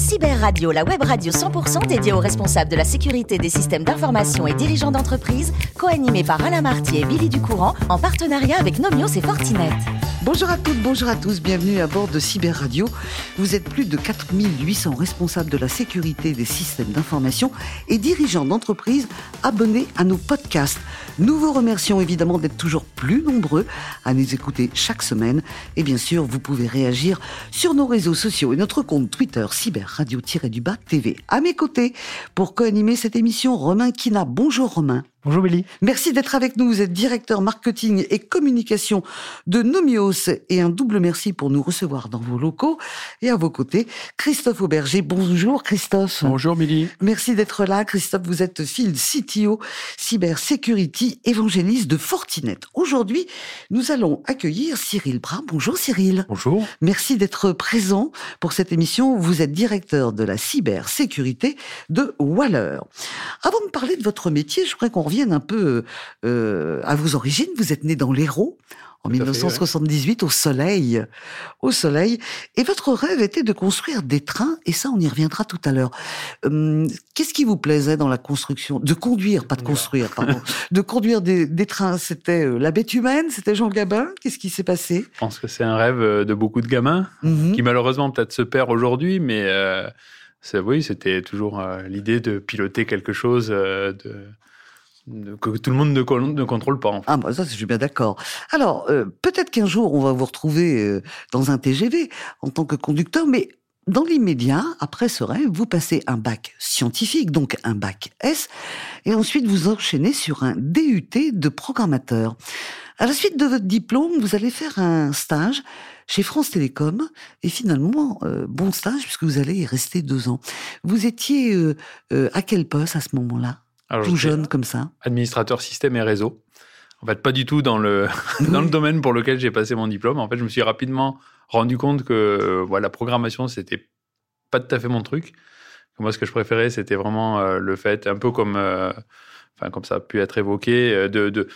Cyber Radio, la web radio 100% dédiée aux responsables de la sécurité des systèmes d'information et dirigeants d'entreprise, co-animée par Alain Marty et Billy Ducourant, en partenariat avec Nomios et Fortinet. Bonjour à toutes, bonjour à tous, bienvenue à bord de Cyber Radio. Vous êtes plus de 4800 responsables de la sécurité des systèmes d'information et dirigeants d'entreprises abonnés à nos podcasts. Nous vous remercions évidemment d'être toujours plus nombreux à nous écouter chaque semaine. Et bien sûr, vous pouvez réagir sur nos réseaux sociaux et notre compte Twitter Cyber Radio-du-Bas TV. À mes côtés, pour co-animer cette émission, Romain Kina. Bonjour Romain. Bonjour Billy. Merci d'être avec nous. Vous êtes directeur marketing et communication de Nomios et un double merci pour nous recevoir dans vos locaux. Et à vos côtés, Christophe Auberger. Bonjour Christophe. Bonjour Billy. Merci d'être là. Christophe, vous êtes Field CTO Cyber Security évangéliste de Fortinet. Aujourd'hui, nous allons accueillir Cyril Bras. Bonjour Cyril. Bonjour. Merci d'être présent pour cette émission. Vous êtes directeur de la cybersécurité de Waller. Avant de parler de votre métier, je voudrais qu'on revienne un peu euh, à vos origines. Vous êtes né dans l'Hérault en 1978 au soleil, au soleil. Et votre rêve était de construire des trains, et ça, on y reviendra tout à l'heure. Hum, Qu'est-ce qui vous plaisait dans la construction? De conduire, pas de construire, pardon. de conduire des, des trains, c'était euh, la bête humaine, c'était Jean Gabin? Qu'est-ce qui s'est passé? Je pense que c'est un rêve euh, de beaucoup de gamins, Mhm. qui malheureusement peut-être se perd aujourd'hui, mais euh, c'est- oui, c'était toujours euh, l'idée de piloter quelque chose euh, de- que tout le monde ne, con- ne contrôle pas. Ah, bah ça, je suis bien d'accord. Alors, euh, peut-être qu'un jour, on va vous retrouver euh, dans un TGV en tant que conducteur, mais dans l'immédiat, après ce rêve, vous passez un bac scientifique, donc un bac S, et ensuite vous enchaînez sur un DUT de programmateur. À la suite de votre diplôme, vous allez faire un stage chez France Télécom, et finalement, euh, bon stage, puisque vous allez y rester deux ans. Vous étiez à quel poste à ce moment-là? Alors, Tout jeune comme ça Administrateur système et réseau. En fait, pas du tout dans le, dans le domaine pour lequel j'ai passé mon diplôme. En fait, je me suis rapidement rendu compte que euh, voilà, la programmation, c'était pas tout à fait mon truc. Moi, ce que je préférais, c'était vraiment euh, le fait, un peu comme, euh, enfin, comme ça a pu être évoqué, de, de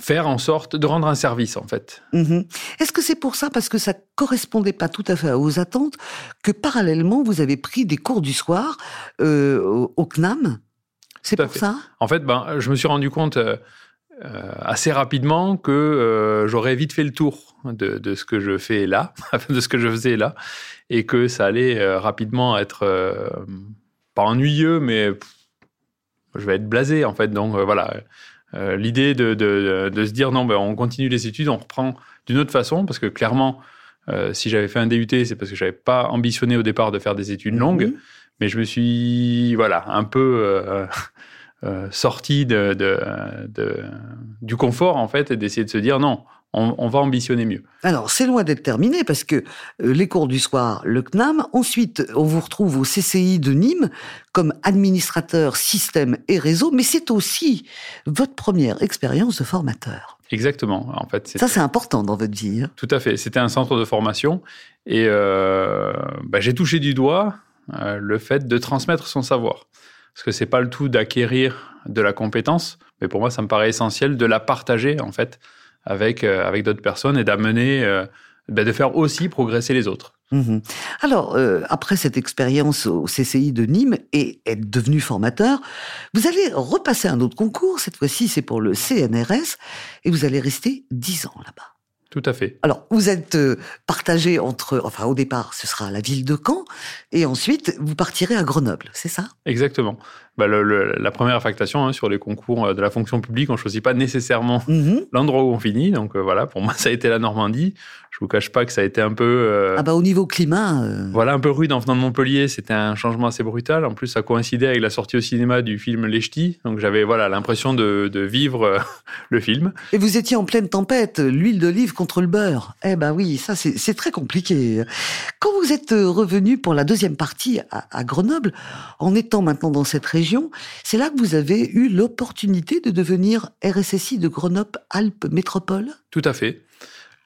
faire en sorte de rendre un service, en fait. Mhm. Est-ce que c'est pour ça, parce que ça correspondait pas tout à fait aux attentes, que parallèlement vous avez pris des cours du soir euh, au, CNAM? C'est pour fait. ça? En fait, ben, je me suis rendu compte euh, euh, assez rapidement que euh, j'aurais vite fait le tour de, de ce que je fais là, de ce que je faisais là, et que ça allait rapidement être pas ennuyeux, mais pff, je vais être blasé en fait. Donc voilà, Euh, l'idée de, de, de se dire non, ben, on continue les études, on reprend d'une autre façon, parce que clairement, euh, si j'avais fait un DUT, c'est parce que j'avais pas ambitionné au départ de faire des études longues. Mhm. Mais je me suis, voilà, un peu euh, sorti de, de- du confort, en fait, et d'essayer de se dire non, on, on va ambitionner mieux. Alors, c'est loin d'être terminé, parce que euh, les cours du soir, le CNAM, ensuite, on vous retrouve au CCI de Nîmes comme administrateur système et réseau, mais c'est aussi votre première expérience de formateur. Exactement. En fait, Ça, c'est important dans votre vie. hein. tout à fait. C'était un centre de formation et euh, bah, j'ai touché du doigt euh, le fait de transmettre son savoir. Parce que c'est pas le tout d'acquérir de la compétence, mais pour moi, ça me paraît essentiel de la partager, en fait, avec, euh, avec d'autres personnes et d'amener, euh, bah, de faire aussi progresser les autres. Mhm. Alors, euh, après cette expérience au CCI de Nîmes et être devenu formateur, vous allez repasser un autre concours. Cette fois-ci, c'est pour le CNRS et vous allez rester dix ans là-bas. Tout à fait. Alors, vous êtes partagé entre, enfin, au départ, ce sera la ville de Caen et ensuite, vous partirez à Grenoble, c'est ça? Exactement. Bah, le- le- la première affectation hein, sur les concours euh, de la fonction publique, on choisit pas nécessairement Mhm. l'endroit où on finit. Donc euh, voilà, pour moi, ça a été la Normandie. Je vous cache pas que ça a été un peu, euh, Ah bah, au niveau climat, euh, voilà, un peu rude en venant de Montpellier. C'était un changement assez brutal. En plus, ça coïncidait avec la sortie au cinéma du film Les Ch'tis. Donc j'avais voilà l'impression de, de vivre le film. et vous étiez en pleine tempête, l'huile d'olive contre le beurre. Eh ben oui, ça c'est très compliqué. Quand vous êtes revenu pour la deuxième partie à, à Grenoble, en étant maintenant dans cette région, c'est là que vous avez eu l'opportunité de devenir RSSI de Grenoble-Alpes Métropole? Tout à fait.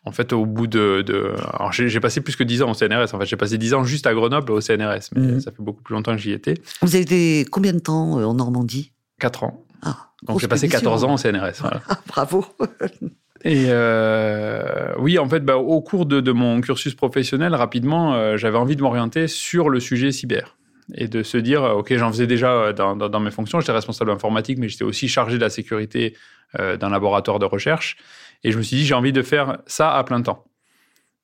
En fait, au bout de, de... alors j'ai passé plus que 10 ans au CNRS. En fait, j'ai passé 10 ans juste à Grenoble au CNRS, mais Mhm. ça fait beaucoup plus longtemps que j'y étais. Vous avez été combien de temps euh, en Normandie? 4 ans. Ah, Donc j'ai passé expédition. 14 ans au CNRS. voilà. Ah, bravo Et euh, oui, en fait, bah, au cours de, de, mon cursus professionnel, rapidement, euh, j'avais envie de m'orienter sur le sujet cyber et de se dire, euh, ok, j'en faisais déjà dans, dans, mes fonctions, j'étais responsable informatique, mais j'étais aussi chargé de la sécurité euh, d'un laboratoire de recherche. Et je me suis dit, j'ai envie de faire ça à plein temps.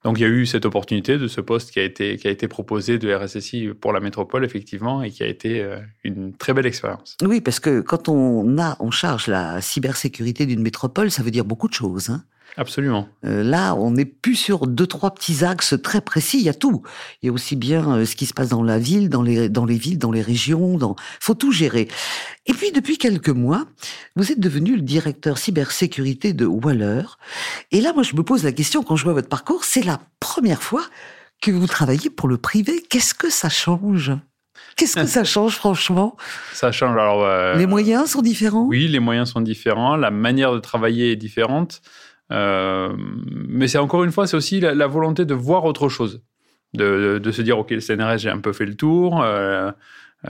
Donc il y a eu cette opportunité de ce poste qui a été, qui a été proposé de RSSI pour la métropole, effectivement, et qui a été euh, une très belle expérience. Oui, parce que quand on a en charge la cybersécurité d'une métropole, ça veut dire beaucoup de choses. Hein Absolument. Euh, là, on n'est plus sur deux, trois petits axes très précis. Il y a tout. Il y a aussi bien euh, ce qui se passe dans la ville, dans les, dans les villes, dans les régions. Dans... faut tout gérer. Et puis, depuis quelques mois, vous êtes devenu le directeur cybersécurité de Waller. Et là, moi, je me pose la question, quand je vois votre parcours, c'est la première fois que vous travaillez pour le privé. Qu'est-ce que ça change? Qu'est-ce que ça change, franchement? Ça change. Alors, euh, les moyens sont différents? Oui, les moyens sont différents. La manière de travailler est différente. Euh, mais c'est encore une fois, c'est aussi la, la, volonté de voir autre chose, de, de, de, se dire ok, le CNRS j'ai un peu fait le tour, euh,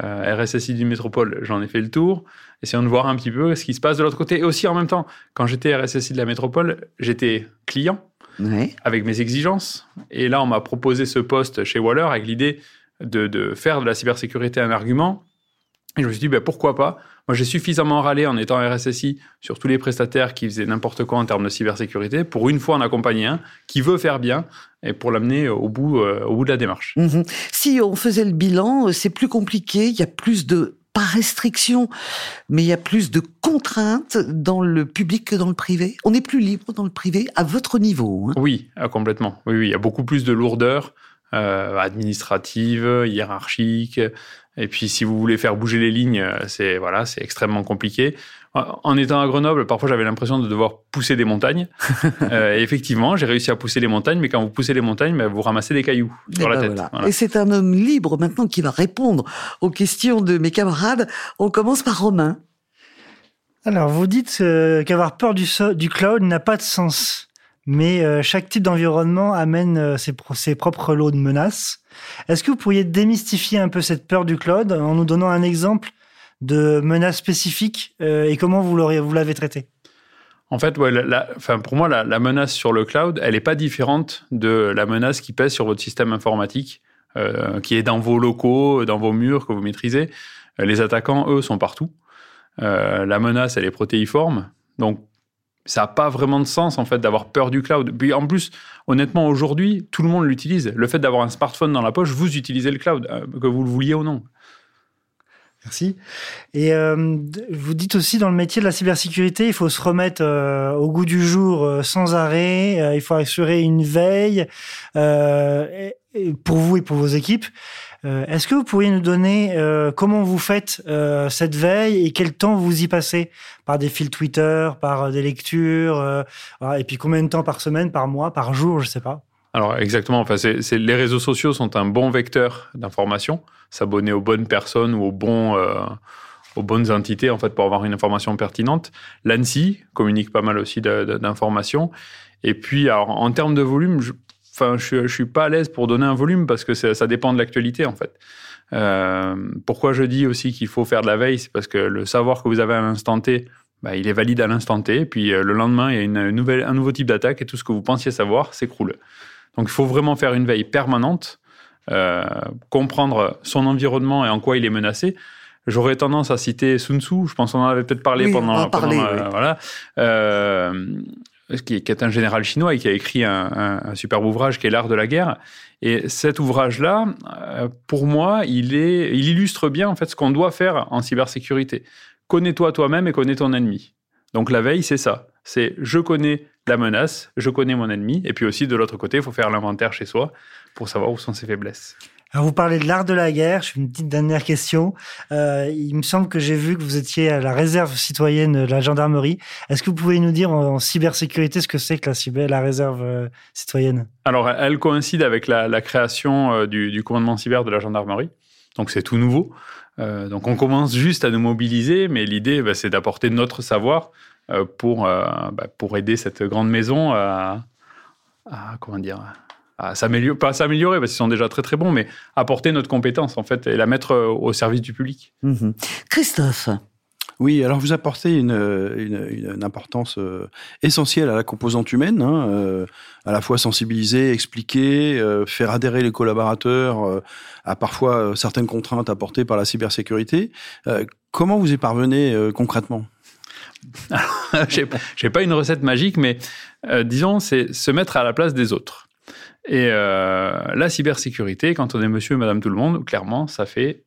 euh, RSSI du métropole j'en ai fait le tour, essayons de voir un petit peu ce qui se passe de l'autre côté. Et aussi en même temps, quand j'étais RSSI de la métropole, j'étais client ouais. avec mes exigences, et là on m'a proposé ce poste chez Waller avec l'idée de, de, faire de la cybersécurité un argument. Et je me suis dit, ben, pourquoi pas? Moi, j'ai suffisamment râlé en étant RSSI sur tous les prestataires qui faisaient n'importe quoi en termes de cybersécurité pour une fois en accompagner un qui veut faire bien et pour l'amener au bout, euh, au bout de la démarche. Mmh. Si on faisait le bilan, c'est plus compliqué, il y a plus de pas restriction, mais il y a plus de contraintes dans le public que dans le privé. On est plus libre dans le privé à votre niveau. Hein. Oui, complètement. Oui, oui, il y a beaucoup plus de lourdeur euh, administrative, hiérarchique. Et puis, si vous voulez faire bouger les lignes, c'est voilà, c'est extrêmement compliqué. En étant à Grenoble, parfois j'avais l'impression de devoir pousser des montagnes. euh, et effectivement, j'ai réussi à pousser les montagnes, mais quand vous poussez les montagnes, ben, vous ramassez des cailloux sur et la ben tête. Voilà. Voilà. Et c'est un homme libre maintenant qui va répondre aux questions de mes camarades. On commence par Romain. Alors, vous dites euh, qu'avoir peur du, so du cloud n'a pas de sens. Mais euh, chaque type d'environnement amène euh, ses, propres lots de menaces. Est-ce que vous pourriez démystifier un peu cette peur du cloud en nous donnant un exemple de menace spécifique euh, et comment vous l'avez traité? En fait, pour moi, la, menace sur le cloud, elle n'est pas différente de la menace qui pèse sur votre système informatique, qui est dans vos locaux, dans vos murs que vous maîtrisez. Les attaquants, eux, sont partout. La menace, elle est protéiforme. Donc, ça n'a pas vraiment de sens en fait d'avoir peur du cloud. Puis en plus, honnêtement, aujourd'hui, tout le monde l'utilise. Le fait d'avoir un smartphone dans la poche, vous utilisez le cloud, euh, que vous le vouliez ou non. Merci. Et euh, vous dites aussi dans le métier de la cybersécurité, il faut se remettre euh, au goût du jour sans arrêt. il faut assurer une veille pour vous et pour vos équipes. Euh, Est-ce que vous pourriez nous donner euh, comment vous faites euh, cette veille et quel temps vous y passez? Par des fils Twitter, par des lectures Et puis combien de temps par semaine, par mois, par jour, je sais pas alors exactement, enfin, c'est, les réseaux sociaux sont un bon vecteur d'information. S'abonner aux bonnes personnes ou aux, bons, aux bonnes entités en fait, pour avoir une information pertinente. L'ANSI communique pas mal aussi d'informations. Et puis en termes de volume, enfin, je, je suis pas à l'aise pour donner un volume parce que ça dépend de l'actualité en fait. Euh, pourquoi je dis aussi qu'il faut faire de la veille, c'est parce que le savoir que vous avez à l'instant T, bah, il est valide à l'instant T. Puis euh, le lendemain, il y a une nouvelle, un nouveau type d'attaque et tout ce que vous pensiez savoir s'écroule. Donc il faut vraiment faire une veille permanente, euh, comprendre son environnement et en quoi il est menacé. J'aurais tendance à citer Sun Tzu, je pense qu'on en avait peut-être parlé oui, pendant, pendant oui. euh, voilà, qui, est un général chinois et qui a écrit un, superbe ouvrage qui est l'art de la guerre. Et cet ouvrage-là, euh, pour moi, il il illustre bien en fait ce qu'on doit faire en cybersécurité. Connais-toi toi-même et connais ton ennemi. Donc la veille, c'est ça. C'est je connais la menace, je connais mon ennemi, et puis aussi de l'autre côté, il faut faire l'inventaire chez soi pour savoir où sont ses faiblesses. Vous parlez de l'art de la guerre. Je fais une petite dernière question. Euh, il me semble que j'ai vu que vous étiez à la réserve citoyenne de la gendarmerie. Est-ce que vous pouvez nous dire en, cybersécurité ce que c'est que la, la réserve euh, citoyenne? Alors elle coïncide avec la, création euh, du, commandement cyber de la gendarmerie. Donc c'est tout nouveau. Donc on commence juste à nous mobiliser, mais l'idée bah, c'est d'apporter notre savoir pour, bah, pour aider cette grande maison à comment dire à s'améliorer, pas s'améliorer parce qu'ils sont déjà très très bons, mais apporter notre compétence en fait et la mettre au service du public. Mmh. Christophe. Oui, alors vous apportez une, une, une importance euh, essentielle à la composante humaine, hein, euh, à la fois sensibiliser, expliquer, euh, faire adhérer les collaborateurs euh, à parfois certaines contraintes apportées par la cybersécurité. comment vous y parvenez concrètement? J'ai pas une recette magique, mais disons, c'est se mettre à la place des autres. Et la cybersécurité, quand on est monsieur et madame tout le monde, clairement, ça fait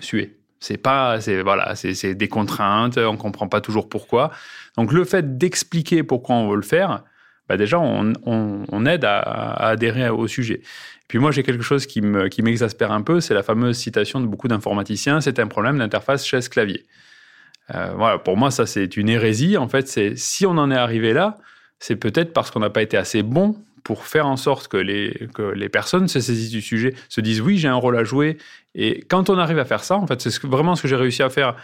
suer. C'est pas, c'est voilà, c'est des contraintes, on comprend pas toujours pourquoi. Donc le fait d'expliquer pourquoi on veut le faire, bah déjà on, on, aide à, adhérer au sujet. Puis moi j'ai quelque chose qui me qui m'exaspère un peu, c'est la fameuse citation de beaucoup d'informaticiens, c'est un problème d'interface chaise-clavier. Euh, voilà, pour moi ça c'est une hérésie. En fait, c'est si on en est arrivé là, c'est peut-être parce qu'on n'a pas été assez bon pour faire en sorte que les, que les personnes se saisissent du sujet, se disent oui, j'ai un rôle à jouer. Et quand on arrive à faire ça, en fait, c'est vraiment ce que j'ai réussi à faire,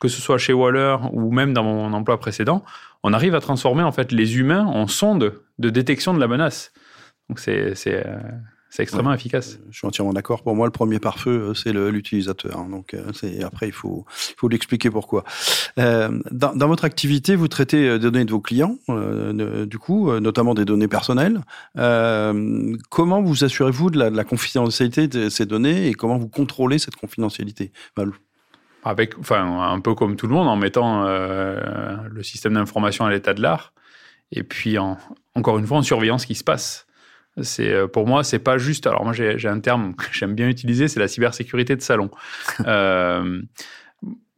que ce soit chez Waller ou même dans mon emploi précédent, on arrive à transformer en fait les humains en sondes de détection de la menace. Donc c'est euh, c'est extrêmement efficace. Je suis entièrement d'accord. Pour moi, le premier pare-feu, euh, c'est l'utilisateur. Hein. Donc, euh, après, il faut, il faut l'expliquer pourquoi. Euh, dans, dans, votre activité, vous traitez des données de vos clients, euh, du coup, notamment des données personnelles. Euh, comment vous assurez-vous de la, de la, confidentialité de ces données et comment vous contrôlez cette confidentialité? Avec, enfin, un peu comme tout le monde, en mettant le système d'information à l'état de l'art. Et puis, en, encore une fois, en surveillant ce qui se passe. C'est euh, pour moi, c'est pas juste. Alors moi, j'ai un terme que j'aime bien utiliser, c'est la cybersécurité de salon. euh,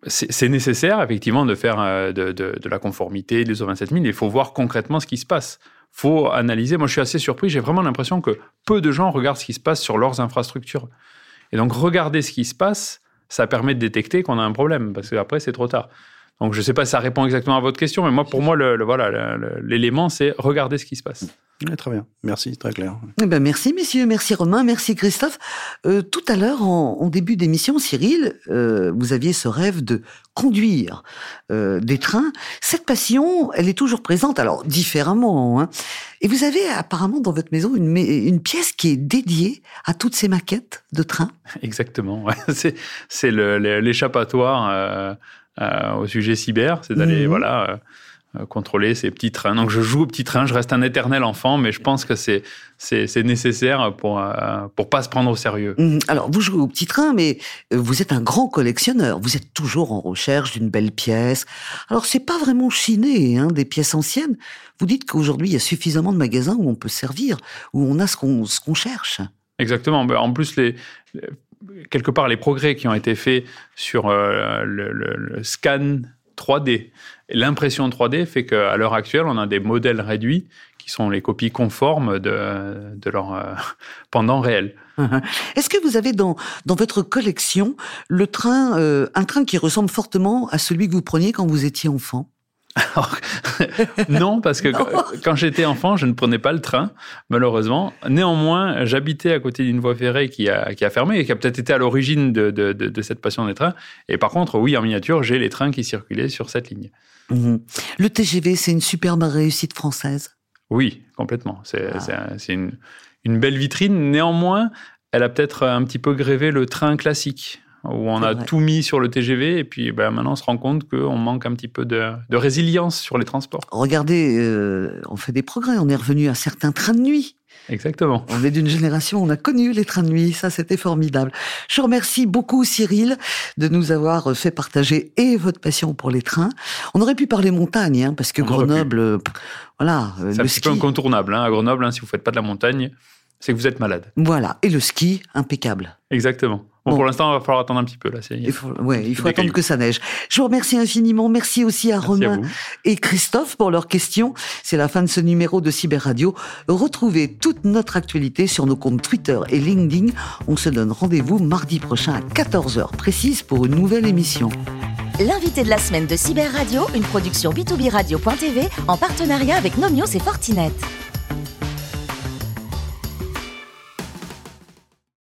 c'est nécessaire effectivement de faire euh, de, de, de la conformité des ISO 27000. Il faut voir concrètement ce qui se passe. Faut analyser. Moi, je suis assez surpris. J'ai vraiment l'impression que peu de gens regardent ce qui se passe sur leurs infrastructures. Et donc, regarder ce qui se passe, ça permet de détecter qu'on a un problème, parce qu'après, c'est trop tard. Donc, je ne sais pas si ça répond exactement à votre question, mais moi, pour moi, le, le voilà, l'élément, c'est regarder ce qui se passe très bien, merci, très clair. Eh ben merci messieurs, merci Romain, merci Christophe. Euh, tout à l'heure, en, début d'émission, Cyril, euh, vous aviez ce rêve de conduire euh, des trains. Cette passion, elle est toujours présente, alors différemment. Hein. Et vous avez apparemment dans votre maison une, une pièce qui est dédiée à toutes ces maquettes de trains. Exactement, ouais. c'est l'échappatoire au sujet cyber, c'est d'aller mmh. voilà euh, contrôler ces petits trains. Donc je joue aux petits trains, je reste un éternel enfant, mais je pense que c'est c'est nécessaire pour euh, pour pas se prendre au sérieux. Mmh. Alors vous jouez aux petits trains, mais euh, vous êtes un grand collectionneur. Vous êtes toujours en recherche d'une belle pièce. Alors c'est pas vraiment chiné, hein, des pièces anciennes. Vous dites qu'aujourd'hui il y a suffisamment de magasins où on peut servir, où on a ce qu'on ce qu'on cherche. Exactement. Ben, en plus les quelque part les progrès qui ont été faits sur le, le, le, scan 3D L'impression 3D fait qu'à l'heure actuelle, on a des modèles réduits qui sont les copies conformes de, de leur euh, pendant réel. Est-ce que vous avez dans, dans votre collection le train, euh, un train qui ressemble fortement à celui que vous preniez quand vous étiez enfant? non, parce que quand j'étais enfant, je ne prenais pas le train, malheureusement. Néanmoins, j'habitais à côté d'une voie ferrée qui a, qui a fermé et qui a peut-être été à l'origine de, de, de, cette passion des trains. Et par contre, oui, en miniature, j'ai les trains qui circulaient sur cette ligne. Mhm. Le TGV, c'est une superbe réussite française Oui, complètement. C'est ah. une, une belle vitrine. Néanmoins, elle a peut-être un petit peu grévé le train classique où on a tout mis sur le TGV et puis ben, maintenant on se rend compte qu'on manque un petit peu de, de, résilience sur les transports. Regardez, euh, on fait des progrès, on est revenu à certains trains de nuit. Exactement. On est d'une génération, on a connu les trains de nuit, ça c'était formidable. Je remercie beaucoup Cyril de nous avoir fait partager et votre passion pour les trains. On aurait pu parler montagne, hein, parce que Grenoble, euh, voilà. Euh, c'est un petit peu incontournable. Hein, à Grenoble, hein, si vous faites pas de la montagne, c'est que vous êtes malade. Voilà, et le ski, impeccable. Exactement. Bon, pour l'instant, il va falloir attendre un petit peu. Là. Il faut, ouais, il faut attendre que ça neige. Je vous remercie infiniment. Merci aussi à Romain et Christophe pour leurs questions. C'est la fin de ce numéro de Cyber Radio. Retrouvez toute notre actualité sur nos comptes Twitter et LinkedIn. On se donne rendez-vous mardi prochain à 14h précise pour une nouvelle émission. L'invité de la semaine de Cyber Radio, une production b2b radio.tv en partenariat avec Nomios et Fortinet.